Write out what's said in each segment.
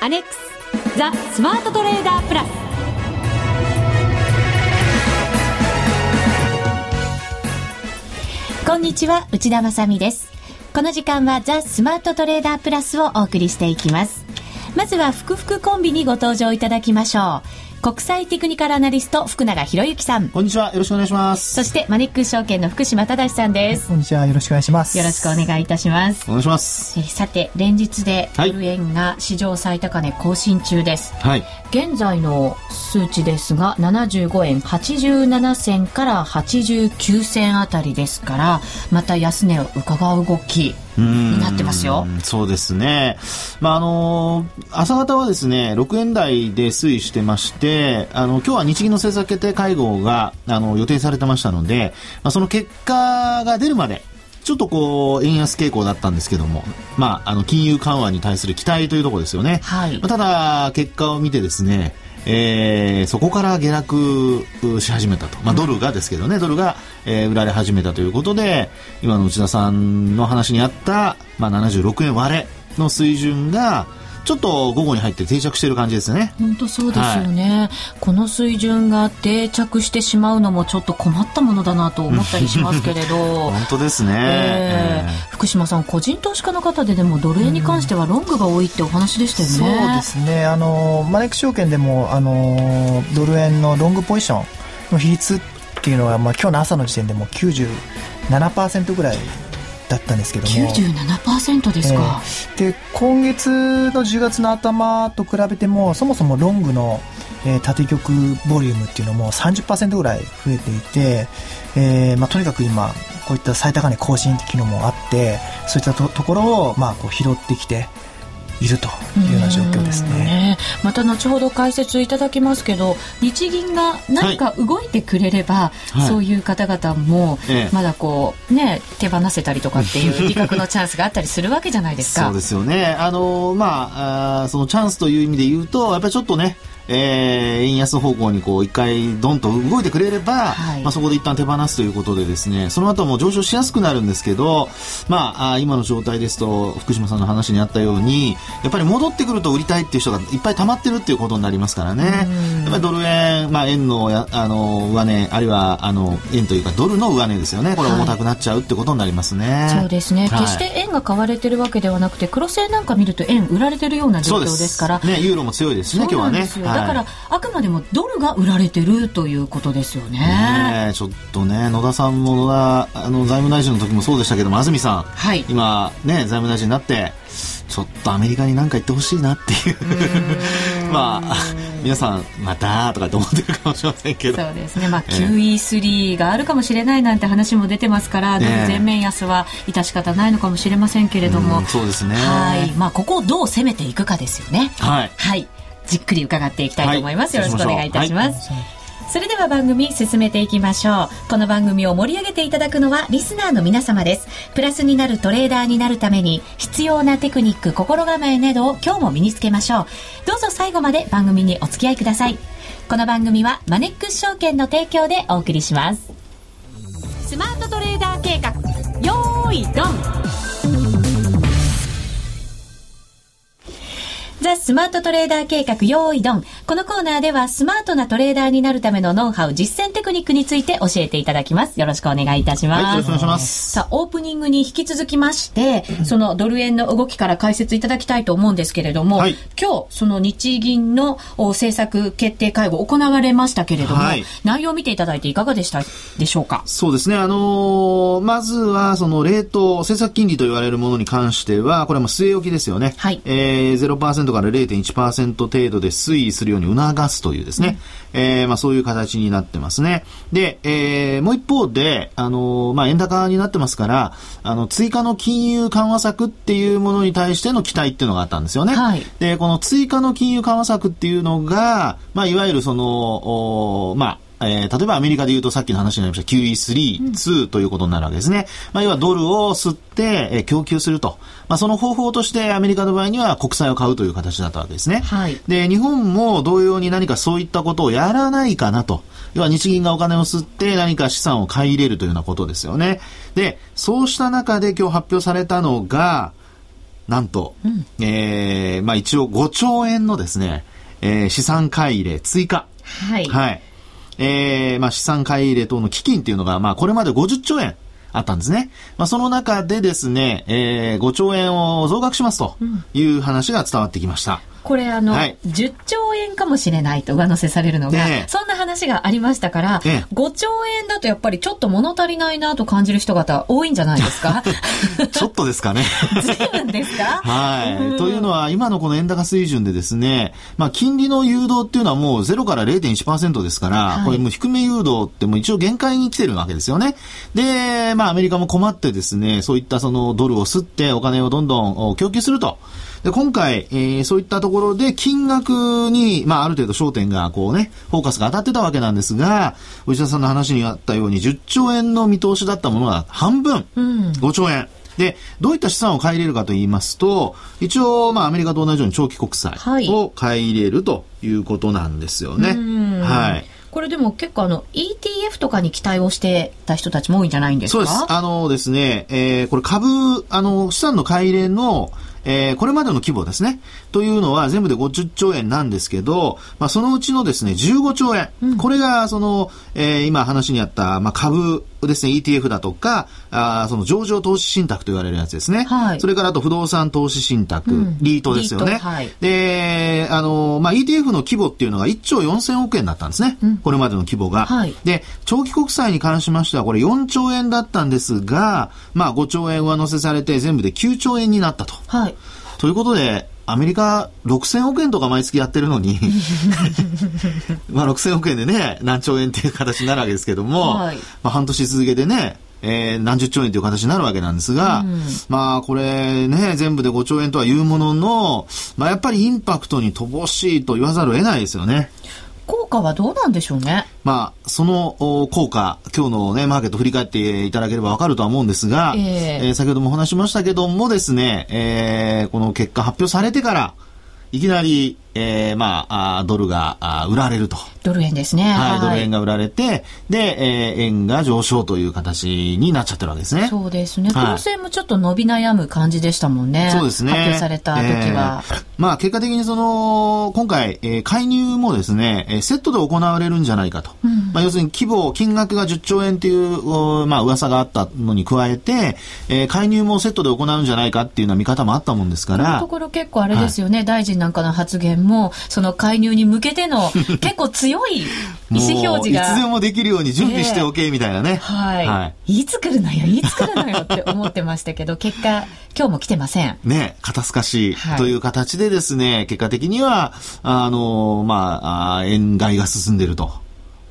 アネックスザ・スマートトレーダープラス。こんにちは内田まさです。この時間はザ・スマートトレーダープラスをお送りしていきます。まずは福福コンビにご登場いただきましょう。国際テクニカルアナリスト福永博之さん。こんにちは。よろしくお願いします。そしてマネックス証券の福島正さんです、こんにちは。よろしくお願いします。よろしくお願いいたします。お願いします。えさて連日でドル円が史上最高値更新中です、はい、現在の数値ですが75円87銭から89銭あたりですからまた安値を伺う動きになってますよ。そうですね。まあ、あの朝方はですね、6円台で推移してまして、あの、今日は日銀の政策決定会合が、あの、予定されてましたので、まあ、その結果が出るまで、ちょっとこう、円安傾向だったんですけども、まあ、あの、金融緩和に対する期待というところですよね。はい。ただ、結果を見てですね、えー、そこから下落し始めたと、まあ、ドルがですけどね、ドルが、えー、売られ始めたということで今の内田さんの話にあった、まあ、76円割れの水準がちょっと午後に入って定着している感じですね。本当そうですよね、はい、この水準が定着してしまうのもちょっと困ったものだなと思ったりしますけれど。本当ですね、えー、福島さん、個人投資家の方ででもドル円に関してはロングが多いってお話でしたよね。そうですね。あのマネック証券でもあのドル円のロングポジションの比率っていうのはまあ今日の朝の時点でも97%ぐらいだったんですけども。97%ですか、えー、で今月の10月の頭と比べてもそもそもロングの、えー、縦玉ボリュームっていうのも30%ぐらい増えていて、えーまあ、とにかく今こういった最高値更新っていうのもあってそういったところを、まあ、こう拾ってきているというような状況ですね、ね、また後ほど解説いただきますけど日銀が何か動いてくれれば、はい、そういう方々もまだこうね手放せたりとかっていう 利確のチャンスがあったりするわけじゃないですか。そうですよね。あのまああそのチャンスという意味で言うとやっぱりちょっとねえー、円安方向にこう一回ドンと動いてくれれば、はい、まあ、そこで一旦手放すということでですねその後も上昇しやすくなるんですけど、まあ、あ今の状態ですと福島さんの話にあったようにやっぱり戻ってくると売りたいっていう人がいっぱい溜まってるっていうことになりますからね。やっぱりドル円、まあ、円のやあの上値あるいはあの円というかドルの上値ですよね。これ重たくなっちゃうってことになりますね、はい、そうですね、はい、決して円が買われてるわけではなくて黒線なんか見ると円売られてるような状況ですから。ね、ユーロも強いですしね今日はね。だから、あくまでもドルが売られてるということですよね。ねちょっとね、野田さんも野田あの財務大臣の時もそうでしたけども、安住さん、はい、今、ね、財務大臣になって、ちょっとアメリカに何か言ってほしいなっていう。まあ皆さんまたとかって思ってるかもしれませんけど。そうですね、まあ、QE3 があるかもしれないなんて話も出てますから、ね、全面安は致し方ないのかもしれませんけれども、そうですねはい、まあ、ここをどう攻めていくかですよね。はい、はいじっくり伺っていきたいと思います、はい、よろしくお願いいたします、はい、それでは番組進めていきましょう。この番組を盛り上げていただくのはリスナーの皆様です。プラスになるトレーダーになるために必要なテクニック心構えなどを今日も身につけましょう。どうぞ最後まで番組にお付き合いください。この番組はマネックス証券の提供でお送りします。スマートトレーダー計画。よーいドンザ・スマートトレーダー計画用意ドン。このコーナーではスマートなトレーダーになるためのノウハウ、実践テクニックについて教えていただきます。よろしくお願いいたします。はい、よろしくお願いします。さあ、オープニングに引き続きまして、そのドル円の動きから解説いただきたいと思うんですけれども、はい、今日、その日銀の政策決定会合行われましたけれども、はい、内容を見ていただいていかがでしたでしょうか？そうですね。あのー、まずは、その、レート、政策金利と言われるものに関しては、これはもう据え置きですよね。はい。えー、0%から0.1%程度で推移するように促すというですね、うん、えー、まあそういう形になってますね。で、えー、もう一方で、あの、まあ円高になってますから、あの、追加の金融緩和策っていうものに対しての期待っていうのがあったんですよね。はい、で、この追加の金融緩和策っていうのが、まあいわゆるその、まあ、えー、例えばアメリカで言うとさっきの話になりました QE3、うん、2ということになるわけですね。まあ、要はドルを吸って、えー、供給すると。まあ、その方法としてアメリカの場合には国債を買うという形だったわけですね。はい。で、日本も同様に何かそういったことをやらないかなと。要は日銀がお金を吸って何か資産を買い入れるというようなことですよね。で、そうした中で今日発表されたのが、なんと、うん、えー、まあ一応5兆円のですね、えー、資産買い入れ追加。はい。はい。えー、まあ資産買い入れ等の基金っていうのが、まあこれまで50兆円。あったんですね。まあ、その中でですね、えー、5兆円を増額しますという話が伝わってきました。これあの、はい、10兆円かもしれないと上乗せされるのが、え。そんな話がありましたから、え5兆円だとやっぱりちょっと物足りないなと感じる人方多いんじゃないですか？ちょっとですかね。随分ですか？はい、というのは、今のこの円高水準でですね、まあ、金利の誘導っていうのはもう0から0.1%ですから、はい、これもう低め誘導ってもう一応限界に来てるわけですよね。で、まあ、アメリカも困ってですね、そういったそのドルを吸ってお金をどんどん供給すると。で、今回、えー、そういったところで金額に、まあ、ある程度焦点が、こうね、フォーカスが当たってたわけなんですが、内田さんの話にあったように、10兆円の見通しだったものが半分、うん、5兆円。で、どういった資産を買い入れるかと言いますと、一応、まあ、アメリカと同じように長期国債を買い入れるということなんですよね。はい。これでも結構あの ETF とかに期待をしてた人たちも多いんじゃないんですか？そうです。あのですね、えー、これ株、あの、資産の買い入れの、えー、これまでの規模ですね。というのは全部で50兆円なんですけど、まあ、そのうちのですね、15兆円。うん、これが、その、えー、今話にあった、まあ、株ですね、ETF だとか、あその上場投資信託と言われるやつですね。はい、それからあと不動産投資信託、うん、リートですよね。はい、で、あの、まあ、ETF の規模っていうのが1兆4000億円だったんですね。うん、これまでの規模が、はい。で、長期国債に関しましてはこれ4兆円だったんですが、まあ、5兆円上乗せされて全部で9兆円になったと。はい。ということで、アメリカ6000億円とか毎月やってるのに まあ6000億円でね、何兆円っていう形になるわけですけども、はい、まあ半年続けてね、えー、何十兆円という形になるわけなんですが、うん、まあこれね、全部で5兆円とはいうものの、まあやっぱりインパクトに乏しいと言わざるを得ないですよね。効果はどうなんでしょうね？まあ、その効果、今日のね、マーケット振り返っていただければわかるとは思うんですが、えー、えー、先ほどもお話しましたけどもですね、えー、この結果発表されてから、いきなり、えー、まあ、ドルが売られると。ドル円ですね。はい、ドル円が売られて、で、えー、円が上昇という形になっちゃってるわけですね。そうですね。はい、線もちょっと伸び悩む感じでしたもんね。そうですね。発表された時は。えー、まあ、結果的にその、今回、えー、介入もですね、えー、セットで行われるんじゃないかと。うん、まあ、要するに規模、金額が10兆円っていう、まあ、噂があったのに加えて、えー、介入もセットで行うんじゃないかっていうような見方もあったもんですから。このところ結構あれですよね、はい、大臣なんかの発言も、その介入に向けての 結構強い意思表示が。いつでもできるように準備しておけ、みたいなね、えー、はい。はい。いつ来るのよ、いつ来るのよって思ってましたけど、結果、今日も来てません。ね、肩透かしという形でですね、はい、結果的には、あの、まあ、円買いが進んでると。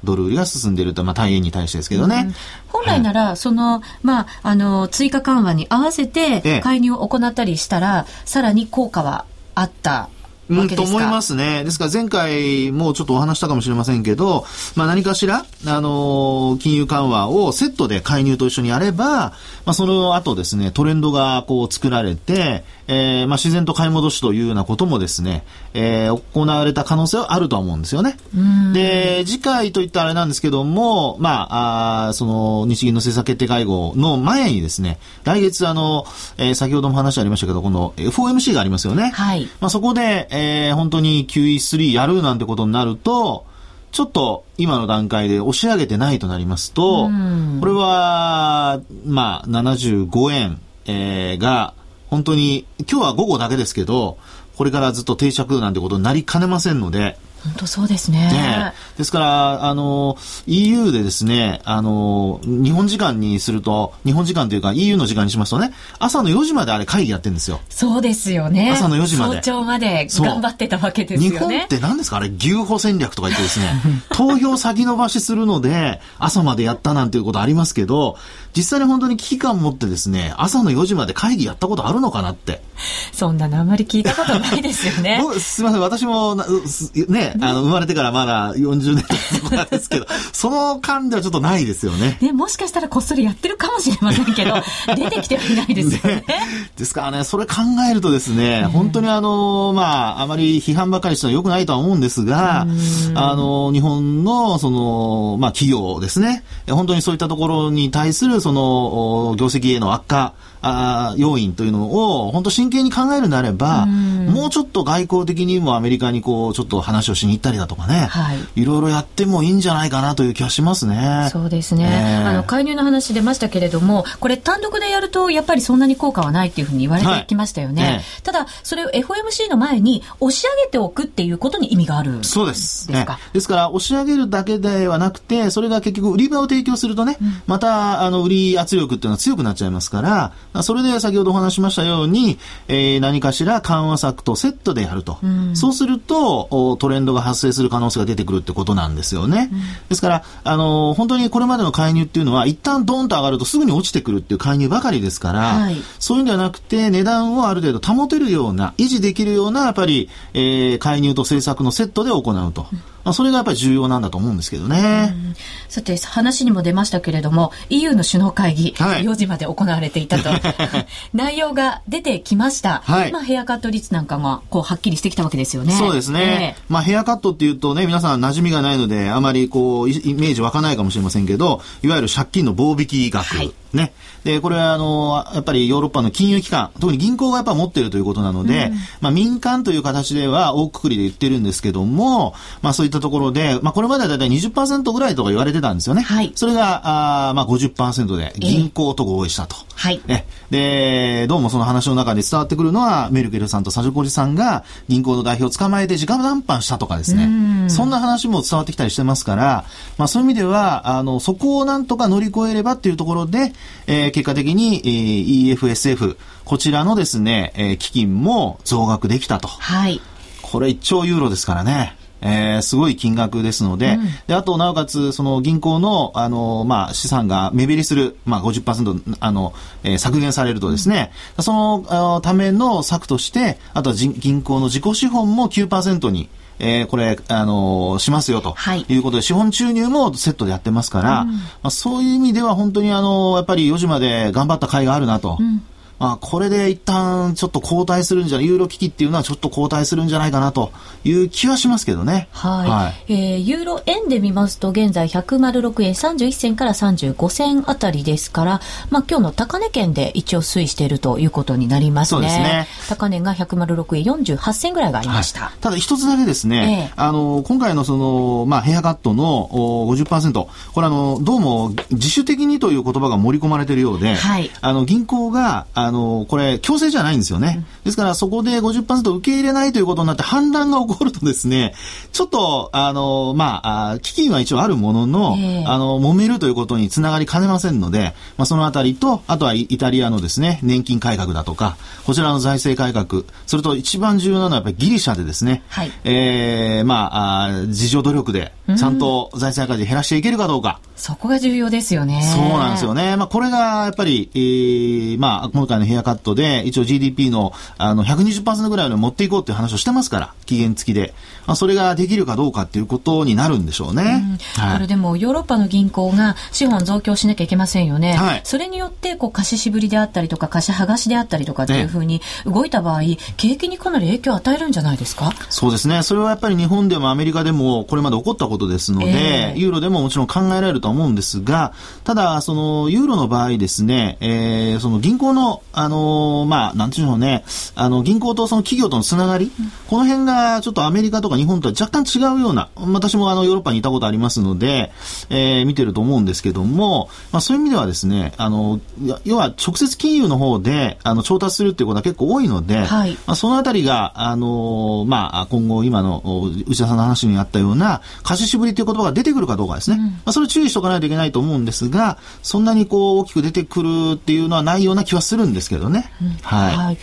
ドル売りが進んでいると、まあ、大円に対してですけどね。うん、本来なら、はい、その、まあ、あの、追加緩和に合わせて介入を行ったりしたら、ええ、さらに効果はあったうん、と思いますね。ですから前回もちょっとお話したかもしれませんけど、まあ何かしら、あのー、金融緩和をセットで介入と一緒にやれば、まあその後ですね、トレンドがこう作られて、えー、まあ自然と買い戻しというようなこともですね、えー、行われた可能性はあるとは思うんですよね。で、次回といったあれなんですけども、まあ、あその日銀の政策決定会合の前にですね、来月あの、えー、先ほども話ありましたけど、この FOMC がありますよね。はい。まあそこで、えー、本当に QE3 やるなんてことになると、ちょっと今の段階で押し上げてないとなりますと、これは、まあ、75円、えー、が、本当に、今日は午後だけですけど、これからずっと定着なんてことになりかねませんので、本当そうですね。ねですから、あの、EU でですね、あの、日本時間にすると、日本時間というか EU の時間にしますとね、朝の4時まであれ会議やってるんですよ。そうですよね。朝の4時まで。早朝まで頑張ってたわけですよね。日本って何ですか？あれ、牛歩戦略とか言ってですね、投票先延ばしするので、朝までやったなんていうことありますけど、実際に本当に危機感を持ってですね、朝の4時まで会議やったことあるのかなって。そんなのあんまり聞いたことないですよね。すみません、私も、ね、あの、生まれてからまだ40年とかですけど、その間ではちょっとないですよね。ね、もしかしたらこっそりやってるかもしれませんけど、出てきてはいないですよね。ね。ですからね、それ考えるとですね、本当にあの、まあ、あまり批判ばかりしては良くないとは思うんですが、あの、日本の、その、まあ、企業ですね、本当にそういったところに対する、その、業績への悪化、あ要因というのを、本当真真剣に考えるんであれば、もうちょっと外交的にもアメリカにこう、ちょっと話をしに行ったりだとかね、はい、いろいろやってもいいんじゃないかなという気がしますね。そうですね。えー、あの、介入の話出ましたけれども、これ単独でやると、やっぱりそんなに効果はないっていうふうに言われてきましたよね。はいえー、ただ、それを FOMC の前に押し上げておくっていうことに意味があるそうです。ですか、ですから、押し上げるだけではなくて、それが結局売り場を提供するとね、うん、また、あの、売り圧力っていうのは強くなっちゃいますから、それで先ほどお話しましたように、えー、何かしら緩和策とセットでやると。うん、そうすると、トレンドが発生する可能性が出てくるってことなんですよね。うん、ですから、あの、本当にこれまでの介入っていうのは、一旦ドーンと上がるとすぐに落ちてくるっていう介入ばかりですから、はい、そういうんではなくて、値段をある程度保てるような、維持できるような、やっぱり、えー、介入と政策のセットで行うと。うんまあ、それがやっぱり重要なんだと思うんですけどね。さて、話にも出ましたけれども、EU の首脳会議、はい、4時まで行われていたと。内容が出てきました。はい、まあ、ヘアカット率なんかが、こう、はっきりしてきたわけですよね。そうですね。えー、まあ、ヘアカットっていうとね、皆さん馴染みがないので、あまりこう、イメージ湧かないかもしれませんけど、いわゆる借金の棒引き額。はいね。で、これはあの、やっぱりヨーロッパの金融機関、特に銀行がやっぱ持ってるということなので、うん、まあ民間という形では大くくりで言ってるんですけども、まあそういったところで、まあこれまではだいたい20%ぐらいとか言われてたんですよね。はい。それが、あまあ50%で銀行と合意したと。えー、はい。ね。で、どうもその話の中で伝わってくるのは、メルケルさんとサジョコジさんが銀行の代表を捕まえて直談判したとかですね。そんな話も伝わってきたりしてますから、まあそういう意味では、あの、そこをなんとか乗り越えればっていうところで、えー、結果的に、えー、EFSF、こちらのですね、えー、基金も増額できたと。はい。これ1兆ユーロですからね。えー、すごい金額ですので、うん、で、あと、なおかつ、その銀行の、あの、まあ、資産が目減りする、まあ50、あの、えー、削減されるとですね、うん、そのための策として、あとは銀行の自己資本も9%に、えー、これ、あのー、しますよと、はい、いうことで、資本注入もセットでやってますから、うん、まあ、そういう意味では本当にあのー、やっぱり4時まで頑張った甲斐があるなと。うん。まあ、これで一旦ちょっと後退するんじゃない、ユーロ危機っていうのはちょっと後退するんじゃないかなという気はしますけどね。はい。はい、えー、ユーロ円で見ますと、現在106円31銭から35銭あたりですから、まあ今日の高値圏で一応推移しているということになりますね。そうですね。高値が106円48銭ぐらいがありました。はい、ただ一つだけですね、えー、あの、今回のその、まあヘアカットの50%、これあの、どうも自主的にという言葉が盛り込まれているようで、はい、あの、銀行が、あの、これ、強制じゃないんですよね。ですから、そこで50%受け入れないということになって反乱が起こるとですね、ちょっと、あの、まあ、基金は一応あるものの、えー、あの、揉めるということにつながりかねませんので、まあ、そのあたりと、あとはイタリアのですね、年金改革だとか、こちらの財政改革、それと一番重要なのはやっぱりギリシャでですね、はい、えー、まあ、あ自助努力で、ちゃんと財政赤字減らしていけるかどうか。そこが重要ですよね。そうなんですよね。まあ、これがやっぱり、えー、まあ、今回のヘアカットで、一応 GDP の、あの、120%ぐらいの持っていこうっていう話をしてますから、期限付きで。まあ、それができるかどうかっていうことになるんでしょうね。うんはい、これでも、ヨーロッパの銀行が資本増強しなきゃいけませんよね。はい、それによって、こう、貸ししぶりであったりとか、貸し剥がしであったりとかっていうふうに動いた場合、ね、景気にかなり影響を与えるんじゃないですか？そうですね。それはやっぱり日本でもアメリカでもこれまで起こったことですので、えー、ユーロでももちろん考えられると思うんですが、ただ、その、ユーロの場合ですね、えー、その銀行の、あのー、まあ、なんていうのね、あの、銀行とその企業とのつながり、うん、この辺がちょっとアメリカとか日本とは若干違うような、私もあの、ヨーロッパにいたことありますので、えー、見てると思うんですけども、まあ、そういう意味ではですね、あの、要は直接金融の方で、あの、調達するっていうことは結構多いので、はい、まあ、そのあたりが、あの、まあ、今後今の内田さんの話にあったような、貸ししぶりという言葉が出てくるかどうかですね。うん、まあ、それ注意しておかないといけないと思うんですが、そんなにこう、大きく出てくるっていうのはないような気はするんですけどね。うん、はい、はい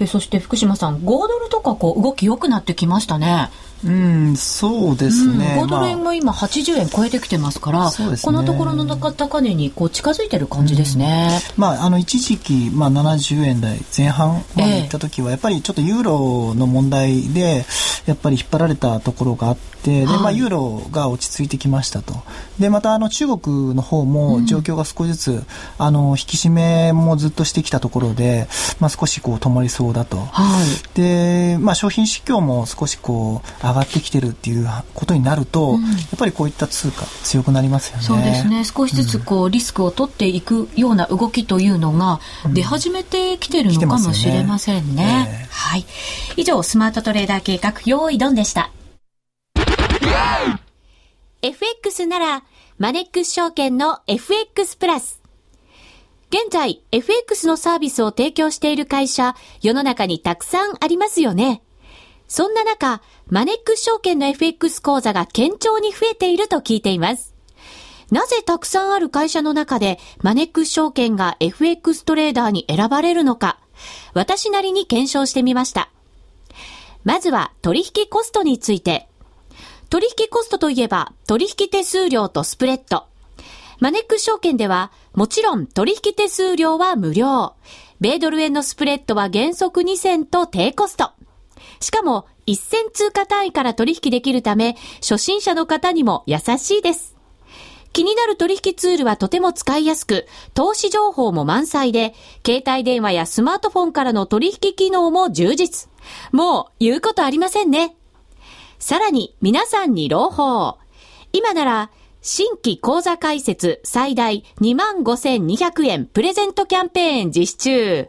えそして福島さん、5ドルとかこう動き良くなってきましたね。うん、そうですね。うん、5ドル円も今80円超えてきてますから、まあ、このところの高値にこう近づいてる感じですね。うん、まあ、あの、一時期、まあ、70円台前半まで行った時は、やっぱりちょっとユーロの問題で、やっぱり引っ張られたところがあって、で、まあ、ユーロが落ち着いてきましたと。で、また、あの、中国の方も状況が少しずつ、うん、あの、引き締めもずっとしてきたところで、まあ、少しこう止まりそうだと。はい。で、まあ、商品市況も少しこう、上がってきてるっていうことになると、うん、やっぱりこういった通貨強くなりますよね。そうですね。少しずつこう、リスクを取っていくような動きというのが出始めてきてるのかもしれませんね。ねえー、はい。以上、スマートトレーダー計画、用意ドンでした。FX なら、マネックス証券の FX プラス。現在、FX のサービスを提供している会社、世の中にたくさんありますよね。そんな中、マネックス証券の FX 講座が堅調に増えていると聞いています。なぜたくさんある会社の中でマネックス証券が FX トレーダーに選ばれるのか、私なりに検証してみました。まずは取引コストについて。取引コストといえば取引手数料とスプレッド。マネックス証券ではもちろん取引手数料は無料。米ドル円のスプレッドは原則2銭と低コスト。しかも、一銭通貨単位から取引できるため、初心者の方にも優しいです。気になる取引ツールはとても使いやすく、投資情報も満載で、携帯電話やスマートフォンからの取引機能も充実。もう言うことありませんね。さらに皆さんに朗報。今なら新規講座開設最大25,200円プレゼントキャンペーン実施中。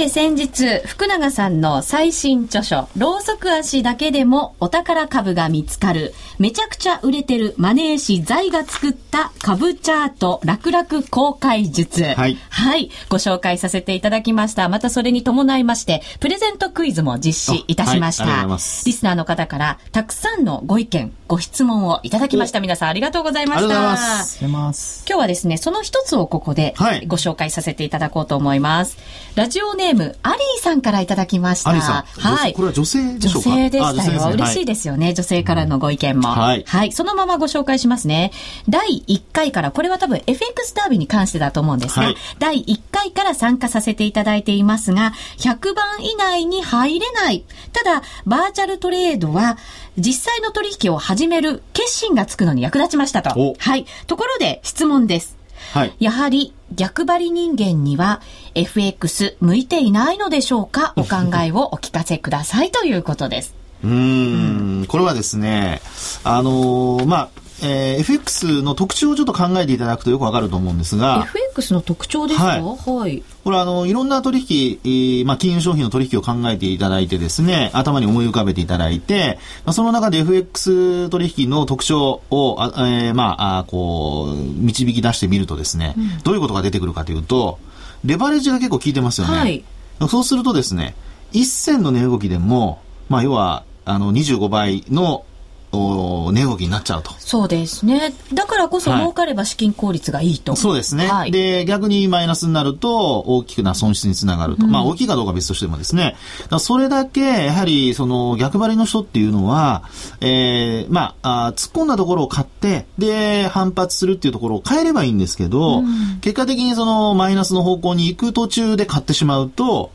て先日、福永さんの最新著書、ろうそく足だけでもお宝株が見つかる、めちゃくちゃ売れてるマネー師財が作った株チャート楽々公開術。はい。はい。ご紹介させていただきました。またそれに伴いまして、プレゼントクイズも実施いたしました。はい、リスナーの方からたくさんのご意見、ご質問をいただきました。皆さんありがとうございました。ありがとうございます。今日はですね、その一つをここでご紹介させていただこうと思います。ラジオネーム、アリーさんからいただきました。はい。これは女性でしょうか？女性でしたよ。ね、嬉しいですよね、はい、女性からのご意見も。はい。はい。そのままご紹介しますね。第1回から、これは多分 FX ダービーに関してだと思うんですが、はい、第1回から参加させていただいていますが、100番以内に入れない。ただ、バーチャルトレードは、実際の取引を始める決心がつくのに役立ちましたと。はい。ところで質問です。はい、やはり逆張り人間には FX 向いていないのでしょうか？お考えをお聞かせくださいということです。うん、これはですね、あのー、まあ、えー、FX の特徴をちょっと考えていただくとよくわかると思うんですが。FX の特徴ですか、はい、はい。これあの、いろんな取引、えー、まあ、金融商品の取引を考えていただいてですね、頭に思い浮かべていただいて、まあ、その中で FX 取引の特徴を、あえー、まあ、あこう、導き出してみるとですね、うん、どういうことが出てくるかというと、レバレッジが結構効いてますよね。はい。そうするとですね、一銭の値動きでも、まあ、要は、あの、25倍の値動きになっちゃうと。そうですね。だからこそ儲かれば資金効率がいいと。はい、そうですね、はい、で、逆にマイナスになると大きな損失につながると。うん、まあ大きいかどうか別としてもですね。それだけ、やはりその逆張りの人っていうのは、えー、まああ、突っ込んだところを買って、で、反発するっていうところを変えればいいんですけど、うん、結果的にそのマイナスの方向に行く途中で買ってしまうと、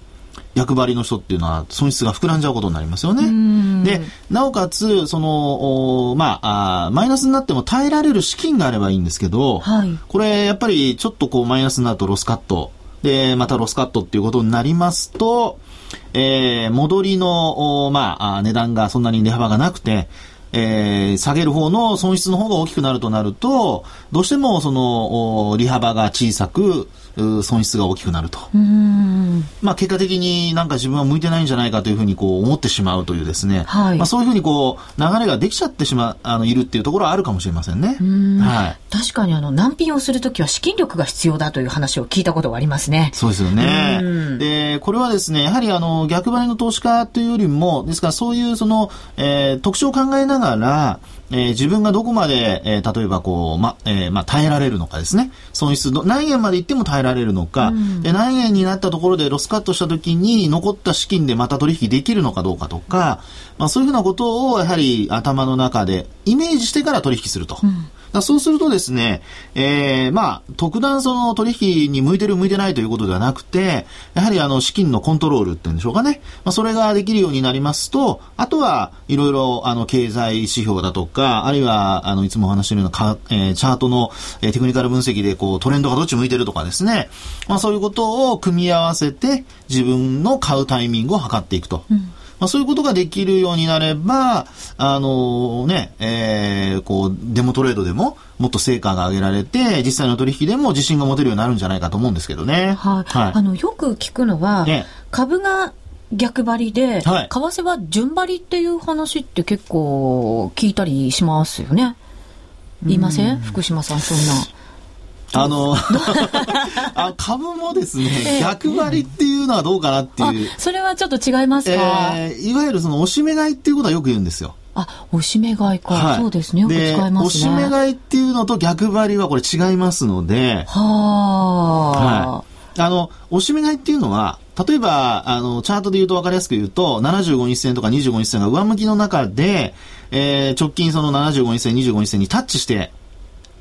役割の人っていうのは損失が膨らんじゃうことになりますよね。で、なおかつ、その、まあマイナスになっても耐えられる資金があればいいんですけど、はい、これやっぱりちょっとこうマイナスになるとロスカット、で、またロスカットっていうことになりますと、えー、戻りの、まあ、値段がそんなに値幅がなくて、えー、下げる方の損失の方が大きくなるとなると、どうしてもその、利幅が小さく、損失が大きくなると。まあ結果的になんか自分は向いてないんじゃないかというふうにこう思ってしまうというですね、はい、まあそういうふうにこう流れができちゃってしまう、あの、いるっていうところはあるかもしれませんね。はい。確かにあの、難品をするときは資金力が必要だという話を聞いたことがありますね。そうですよね。で、これはですね、やはりあの、逆張りの投資家というよりも、ですからそういうその、えー、特徴を考えながら、えー、自分がどこまで、えー、例えばこう、ま、えー、まあ、耐えられるのかですね。損失何円までいっても耐えられるのか、うん、で何円になったところでロスカットした時に残った資金でまた取引できるのかどうかとか、まあ、そういうふうなことをやはり頭の中でイメージしてから取引すると。うんだそうするとですね、えー、まあ、特段その取引に向いてる向いてないということではなくて、やはりあの資金のコントロールっていうんでしょうかね。まあ、それができるようになりますと、あとはいろいろあの経済指標だとか、あるいはあのいつもお話しているようなか、えー、チャートの、えー、テクニカル分析でこうトレンドがどっち向いてるとかですね。まあ、そういうことを組み合わせて自分の買うタイミングを測っていくと。うんまあ、そういうことができるようになれば、あのね、えー、こう、デモトレードでももっと成果が上げられて、実際の取引でも自信が持てるようになるんじゃないかと思うんですけどね。はい。はい、あの、よく聞くのは、ね、株が逆張りで、はい、為替は順張りっていう話って結構聞いたりしますよね。言いません福島さん、そんな。あの あ株もですね、えー、逆張りっていうのはどうかなっていう。それはちょっと違いますか、えー、いわゆるその押し目買いっていうことはよく言うんですよ。あ、押し目買いか、はい、そうですね。よく使いますね。押し目買いっていうのと逆張りはこれ違いますので。はあ。はい。あの、押し目買いっていうのは、例えば、あの、チャートで言うと分かりやすく言うと、75日線とか25日線が上向きの中で、えー、直近その75日線、25日線にタッチして、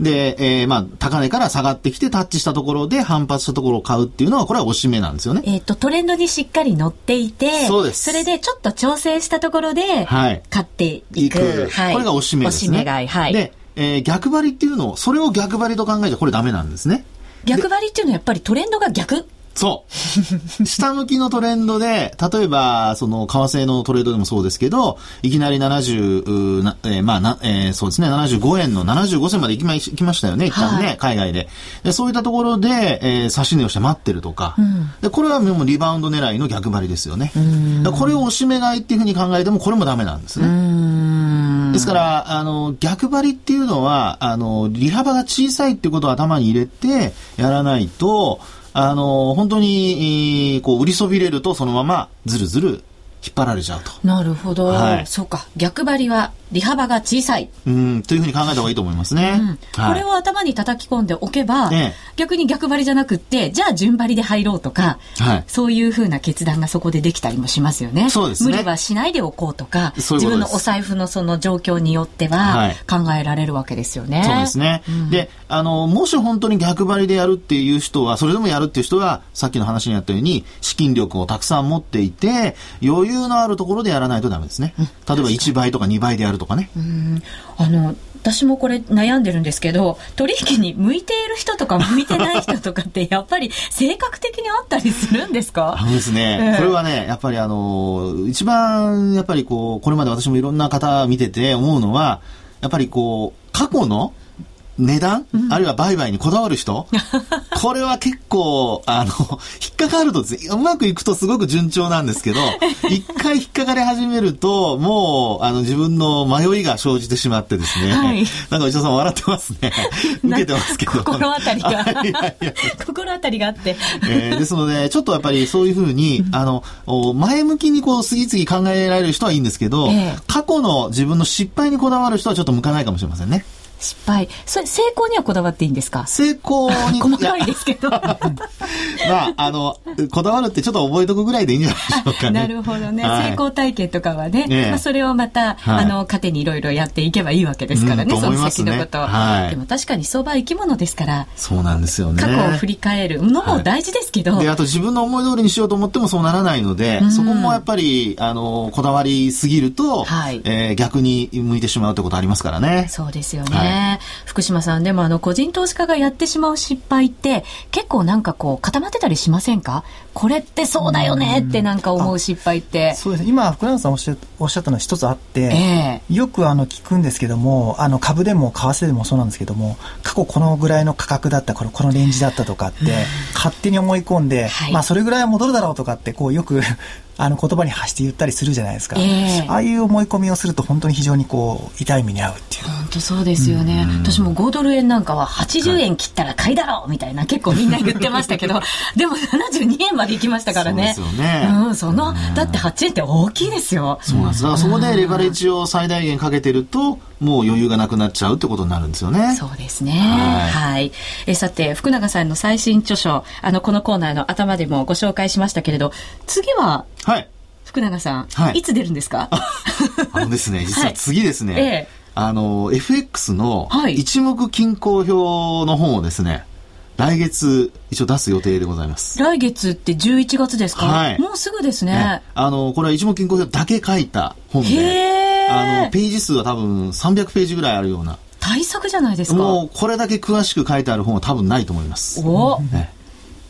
で、えー、まあ、高値から下がってきてタッチしたところで反発したところを買うっていうのは、これは押し目なんですよね。えっ、と、トレンドにしっかり乗っていて、そうです。それでちょっと調整したところで、はい。買っていく。はい。これが押し目ですね。押し目買い。はい。で、えー、逆張りっていうのを、それを逆張りと考えちゃこれダメなんですね。逆張りっていうのはやっぱりトレンドが逆そう。下向きのトレンドで、例えば、その、為替のトレードでもそうですけど、いきなり70、なえー、まあな、えー、そうですね、75円の75銭まで行きま行きましたよね、一旦ね、はい、海外でで。そういったところで、えー、差し値をして待ってるとか、うん、でこれはもうリバウンド狙いの逆張りですよね。これを押し目買いっていうふうに考えても、これもダメなんですね。ですから、あの、逆張りっていうのは、あの、利幅が小さいってことを頭に入れてやらないと、あの、本当に、こう、売りそびれると、そのまま、ずるずる引っ張られちゃうと。なるほど。はい、そうか。逆張りは利幅が小さい。うん、というふうに考えた方がいいと思いますね。うんはい、これを頭に叩き込んでおけば、ね、逆に逆張りじゃなくって、じゃあ順張りで入ろうとか、はい、そういうふうな決断がそこでできたりもしますよね。そうですね。無理はしないでおこうとか、うう自分のお財布のその状況によっては考えられるわけですよね。そうですね。うん、で、あの、もし本当に逆張りでやるっていう人は、それでもやるっていう人は、さっきの話にあったように、資金力をたくさん持っていて、余裕のあるところでやらないとダメですね。例えば1倍とか2倍でやるとかね。うんあの私もこれ悩んでるんですけど取引に向いている人とか向いてない人とかってやっぱり性格的にあったりするんですか？あのですね、えー、これはねやっぱりあの一番やっぱりこうこれまで私もいろんな方見てて思うのはやっぱりこう過去の値段、うん、あるいは売買にこだわる人？これは結構、あの、引っかかるとうまくいくとすごく順調なんですけど、一回引っかかり始めると、もう、あの、自分の迷いが生じてしまってですね。はい、なんか、内田さん笑ってますね。受けてますけど。心当たりが。いやいや心当たりがあって。えー、ですので、ちょっとやっぱりそういうふうに、あの、前向きにこう、次々考えられる人はいいんですけど、えー、過去の自分の失敗にこだわる人はちょっと向かないかもしれませんね。失敗。それ成功にはこだわっていいんですか？成功に。細かいですけど。まああのこだわるってちょっと覚えとくぐらいでいいんじゃないでしょうかね。なるほどね、はい、成功体験とかはね、まあ、それをまた、はい、あの糧にいろいろやっていけばいいわけですからね、うん、その先のこと、はい、でも確かに相場は生き物ですからそうなんですよね。過去を振り返るのも大事ですけど、であと自分の思い通りにしようと思ってもそうならないので、そこもやっぱりあのこだわりすぎると、はい。えー、逆に向いてしまうってことありますからね。そうですよね、福島島さん、でもあの個人投資家がやってしまう失敗って結構なんかこう固まってたりしませんか？これってそうだよねってなんか思う失敗って。そうですね。今、福永さんおっしゃおっしゃったのは一つあって、えー、よくあの聞くんですけども、あの株でも為替でもそうなんですけども、過去このぐらいの価格だった、このこのレンジだったとかって、勝手に思い込んで、はい、まあそれぐらいは戻るだろうとかって、こうよくあの言葉に発して言ったりするじゃないですか、えー、ああいう思い込みをすると本当に非常にこう痛い目に遭うっていう。本当そうですよね、私も5ドル円なんかは80円切ったら買いだろうみたいな結構みんな言ってましたけど でも72円まで行きましたからね。そうですよね、うん、そのだって8円って大きいですよ。そうなんです。だからそこでレバレッジを最大限かけてるともう余裕がなくなっちゃうってことになるんですよね。そうですね。はい。はい、えさて、福永さんの最新著書、あの、このコーナーの頭でもご紹介しましたけれど、次は、はい。福永さん、はい、いつ出るんですか？あのですね、実は次ですね、はいええ、あの、FX の一目均衡表の本をですね、来月一応出す予定でございます。来月って11月ですか？はい。もうすぐですね。ねあの、これは一目均衡表だけ書いた本で、あの、ページ数は多分300ページぐらいあるような。対策じゃないですか。もうこれだけ詳しく書いてある本は多分ないと思います。お、ね、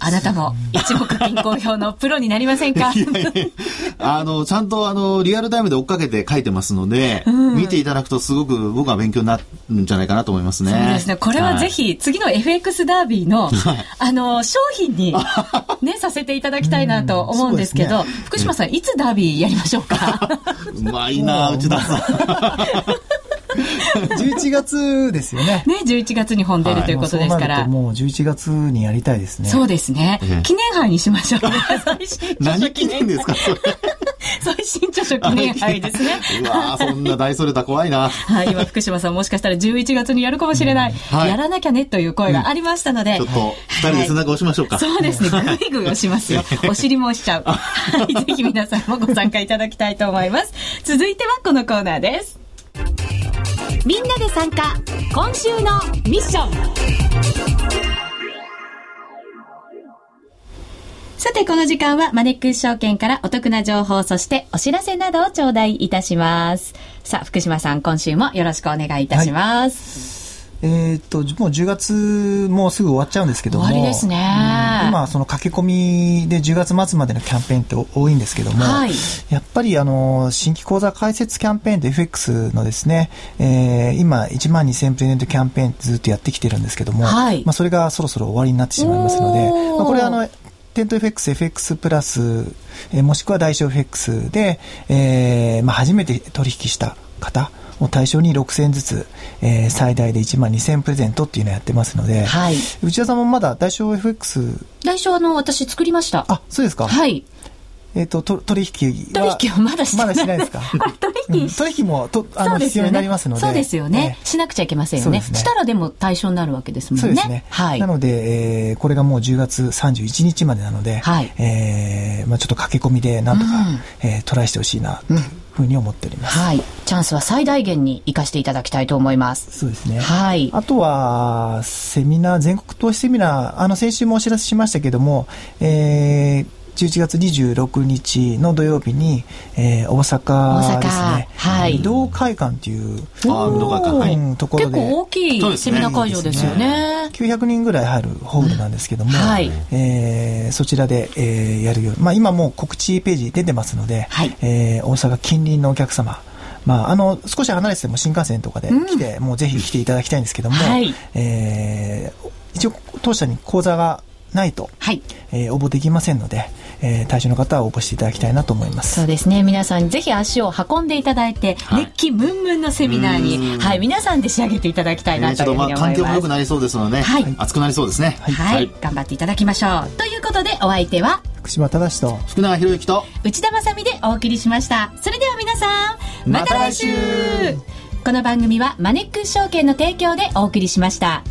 あなたも一目均衡表のプロになりませんか？あの、ちゃんとあの、リアルタイムで追っかけて書いてますので、うん、見ていただくとすごく僕は勉強になるんじゃないかなと思いますね。そうですね。これはぜひ、はい、次の FX ダービーの、あの、商品に、ね、させていただきたいなと思うんですけど、ね、福島さん、いつダービーやりましょうか？うまいな内田さん。11月ですよね。ね、11月に本出るということですから。はい、もう11月にやりたいですね。そうですね。記念杯にしましょう。何記念ですか。最新著書記念杯ですね。うわそんな大それた怖いな。はい、今福島さんもしかしたら11月にやるかもしれない。はい、やらなきゃねという声がありましたので。ちょっと、二人で背中押しましょうか。そうですね、グイグイ押しますよ。お尻も押しちゃう。はい、ぜひ皆さんもご参加いただきたいと思います。続いてはこのコーナーです。みんなで参加今週のミッションさて、この時間はマネックス証券からお得な情報、そしてお知らせなどを頂戴いたします。さあ、福島さん、今週もよろしくお願いいたします。はいえー、っと、もう10月もうすぐ終わっちゃうんですけども。終わりですね。今、その駆け込みで10月末までのキャンペーンって多いんですけども、はい、やっぱりあの、新規講座開設キャンペーンで FX のですね、えー、今、1万2000プレゼントキャンペーンずっとやってきてるんですけども、はい、まあ、それがそろそろ終わりになってしまいますので、まあ、これあの、テント FX、FX プラス、えー、もしくは代償 FX で、えーまあ、初めて取引した方、を対象に6000ずつ、えー、最大で1万2000プレゼントっていうのをやってますので、はい、内田さんもまだ代償 FX 代償の私作りましたあそうですかはいえっ、ー、と、と取引は。取引はまだしてない。まだしないですか？取引、うん、取引もとあの、ね、必要になりますので。そうですよね、しなくちゃいけませんよね。ねしたらでも対象になるわけですもんね。そうですね。はい。なので、えー、これがもう10月31日までなので、はい。えー、まあちょっと駆け込みでなんとか、うん、えー、トライしてほしいな、うんふうに思っております。はい。チャンスは最大限に生かしていただきたいと思います。そうですね。はい。あとは、セミナー、全国投資セミナー、あの、先週もお知らせしましたけども、えー、11月26日の土曜日に、えー、大阪ですね。はい。移動会館っていう、あ武道会館、はい、ところで。結構大きいセミナー会場ですよね。900人ぐらい入るホールなんですけども、はい。えー、そちらで、えー、やるようまあ今もう告知ページ出てますので、はい。えー、大阪近隣のお客様、まあ、あの少し離れてても新幹線とかで来て、うん、もうぜひ来ていただきたいんですけども、はい、えー、一応当社に講座がないと、はいえー、応募できませんので、えー、対象の方は応募していただきたいなと思います。そうですね。皆さんぜひ足を運んでいただいて、はい、熱気ムンムンのセミナーにはい皆さんで仕上げていただきたいなというふうに思います、えー、環境も良くなりそうですので、ね、はい、熱くなりそうですね。はい、はい、頑張っていただきましょう。ということでお相手は？福島正と福永博之と内田まさでお送りしました。それでは皆さんまた来週。ま、来週。この番組はマネックス証券の提供でお送りしました。